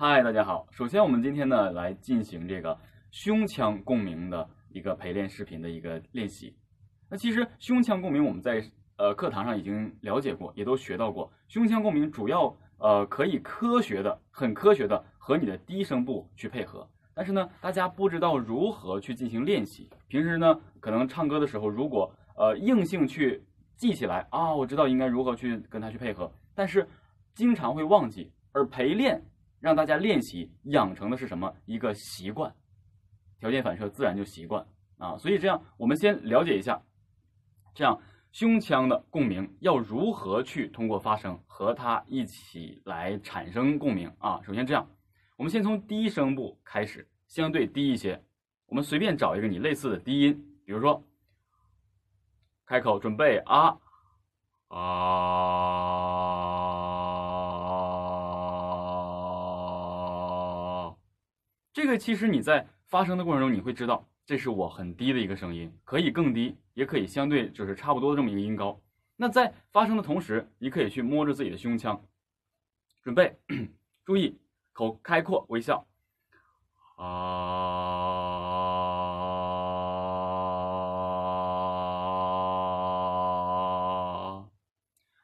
嗨，大家好。首先，我们今天呢来进行这个胸腔共鸣的一个陪练视频的一个练习。那其实胸腔共鸣我们在呃课堂上已经了解过，也都学到过。胸腔共鸣主要呃可以科学的、很科学的和你的低声部去配合。但是呢，大家不知道如何去进行练习。平时呢，可能唱歌的时候，如果呃硬性去记起来啊，我知道应该如何去跟它去配合，但是经常会忘记。而陪练。让大家练习养成的是什么一个习惯，条件反射自然就习惯啊。所以这样，我们先了解一下，这样胸腔的共鸣要如何去通过发声和它一起来产生共鸣啊。首先这样，我们先从低声部开始，相对低一些，我们随便找一个你类似的低音，比如说开口准备啊啊。这个其实你在发声的过程中，你会知道这是我很低的一个声音，可以更低，也可以相对就是差不多的这么一个音高。那在发声的同时，你可以去摸着自己的胸腔，准备，注意口开阔，微笑，啊。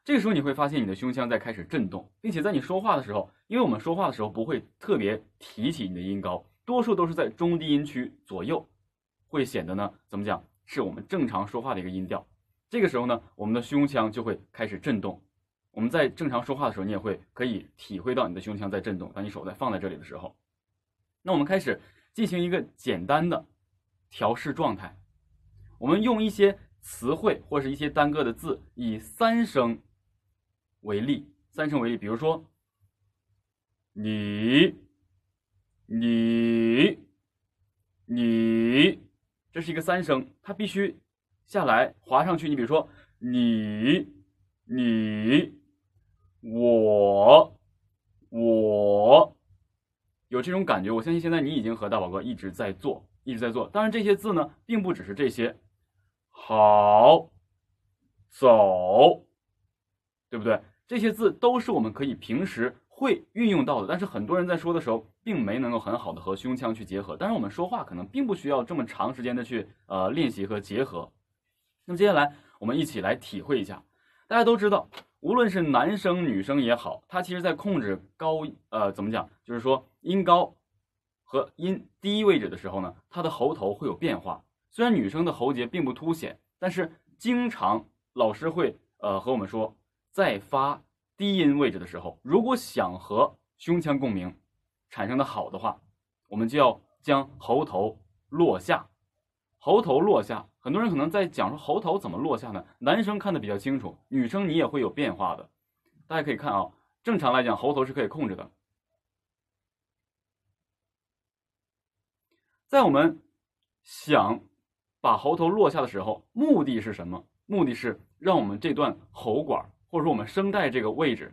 这个时候你会发现你的胸腔在开始震动，并且在你说话的时候。因为我们说话的时候不会特别提起你的音高，多数都是在中低音区左右，会显得呢怎么讲是我们正常说话的一个音调。这个时候呢，我们的胸腔就会开始震动。我们在正常说话的时候，你也会可以体会到你的胸腔在震动。当你手在放在这里的时候，那我们开始进行一个简单的调试状态。我们用一些词汇或是一些单个的字，以三声为例，三声为例，比如说。你，你，你，这是一个三声，它必须下来滑上去。你比如说，你，你，我，我，有这种感觉。我相信现在你已经和大宝哥一直在做，一直在做。当然，这些字呢，并不只是这些。好，走，对不对？这些字都是我们可以平时。会运用到的，但是很多人在说的时候，并没能够很好的和胸腔去结合。但是，我们说话可能并不需要这么长时间的去呃练习和结合。那么接下来，我们一起来体会一下。大家都知道，无论是男生女生也好，他其实在控制高呃怎么讲，就是说音高和音低位置的时候呢，他的喉头会有变化。虽然女生的喉结并不凸显，但是经常老师会呃和我们说，在发。低音位置的时候，如果想和胸腔共鸣产生的好的话，我们就要将喉头落下。喉头落下，很多人可能在讲说喉头怎么落下呢？男生看的比较清楚，女生你也会有变化的。大家可以看啊，正常来讲，喉头是可以控制的。在我们想把喉头落下的时候，目的是什么？目的是让我们这段喉管。或者说我们声带这个位置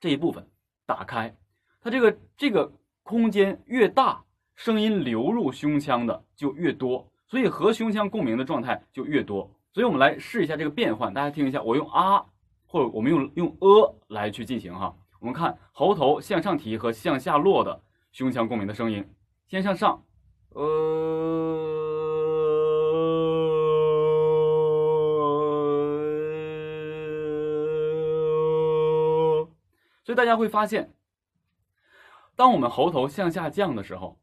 这一部分打开，它这个这个空间越大，声音流入胸腔的就越多，所以和胸腔共鸣的状态就越多。所以我们来试一下这个变换，大家听一下，我用啊，或者我们用用呃来去进行哈。我们看喉头向上提和向下落的胸腔共鸣的声音，先向上，呃。所以大家会发现，当我们喉头向下降的时候，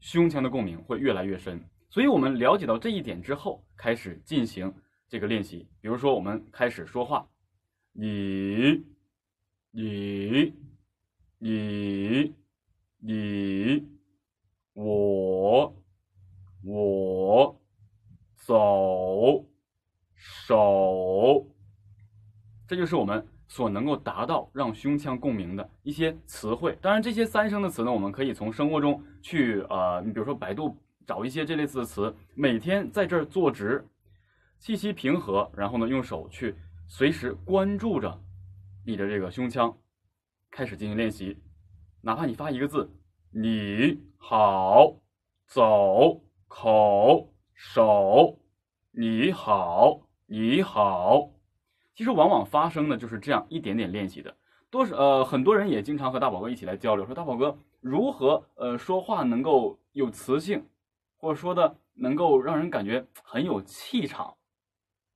胸腔的共鸣会越来越深。所以我们了解到这一点之后，开始进行这个练习。比如说，我们开始说话，你、你、你、你、我、我、走、手，这就是我们。所能够达到让胸腔共鸣的一些词汇，当然这些三声的词呢，我们可以从生活中去呃，你比如说百度找一些这类似的词，每天在这儿坐直，气息平和，然后呢用手去随时关注着你的这个胸腔，开始进行练习。哪怕你发一个字，你好，走，口，手，你好，你好。其实往往发生的就是这样一点点练习的。多是呃，很多人也经常和大宝哥一起来交流，说大宝哥如何呃说话能够有磁性，或者说的能够让人感觉很有气场。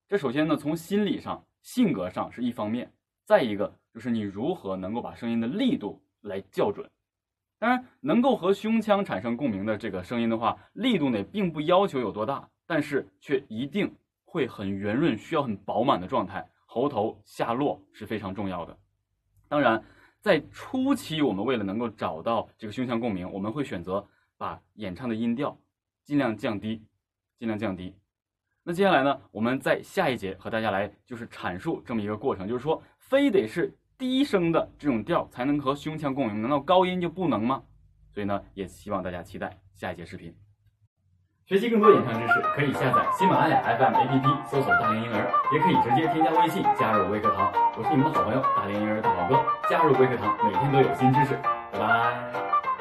这首先呢，从心理上、性格上是一方面，再一个就是你如何能够把声音的力度来校准。当然，能够和胸腔产生共鸣的这个声音的话，力度呢并不要求有多大，但是却一定会很圆润，需要很饱满的状态，喉头下落是非常重要的。当然，在初期，我们为了能够找到这个胸腔共鸣，我们会选择把演唱的音调尽量降低，尽量降低。那接下来呢，我们在下一节和大家来就是阐述这么一个过程，就是说，非得是低声的这种调才能和胸腔共鸣，难道高音就不能吗？所以呢，也希望大家期待下一节视频。学习更多演唱知识，可以下载喜马拉雅 FM APP，搜索“大连婴儿”，也可以直接添加微信加入微课堂。我是你们的好朋友大连婴儿大宝哥，加入微课堂，每天都有新知识。拜拜。